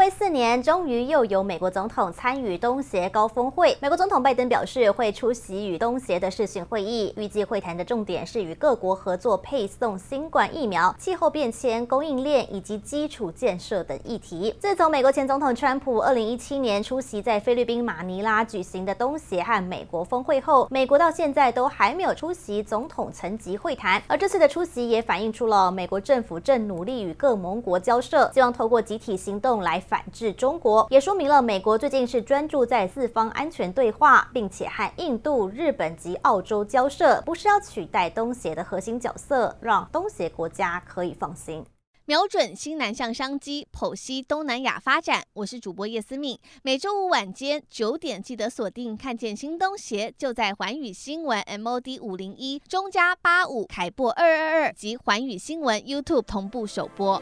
为四年，终于又有美国总统参与东协高峰会。美国总统拜登表示会出席与东协的视讯会议，预计会谈的重点是与各国合作配送新冠疫苗、气候变迁、供应链以及基础建设等议题。自从美国前总统川普二零一七年出席在菲律宾马尼拉举行的东协和美国峰会后，美国到现在都还没有出席总统层级会谈。而这次的出席也反映出了美国政府正努力与各盟国交涉，希望透过集体行动来。反制中国，也说明了美国最近是专注在四方安全对话，并且和印度、日本及澳洲交涉，不是要取代东协的核心角色，让东协国家可以放心。瞄准新南向商机，剖析东南亚发展。我是主播叶思敏，每周五晚间九点记得锁定，看见新东协就在寰宇新闻 MOD 五零一中加八五凯播二二二及寰宇新闻 YouTube 同步首播。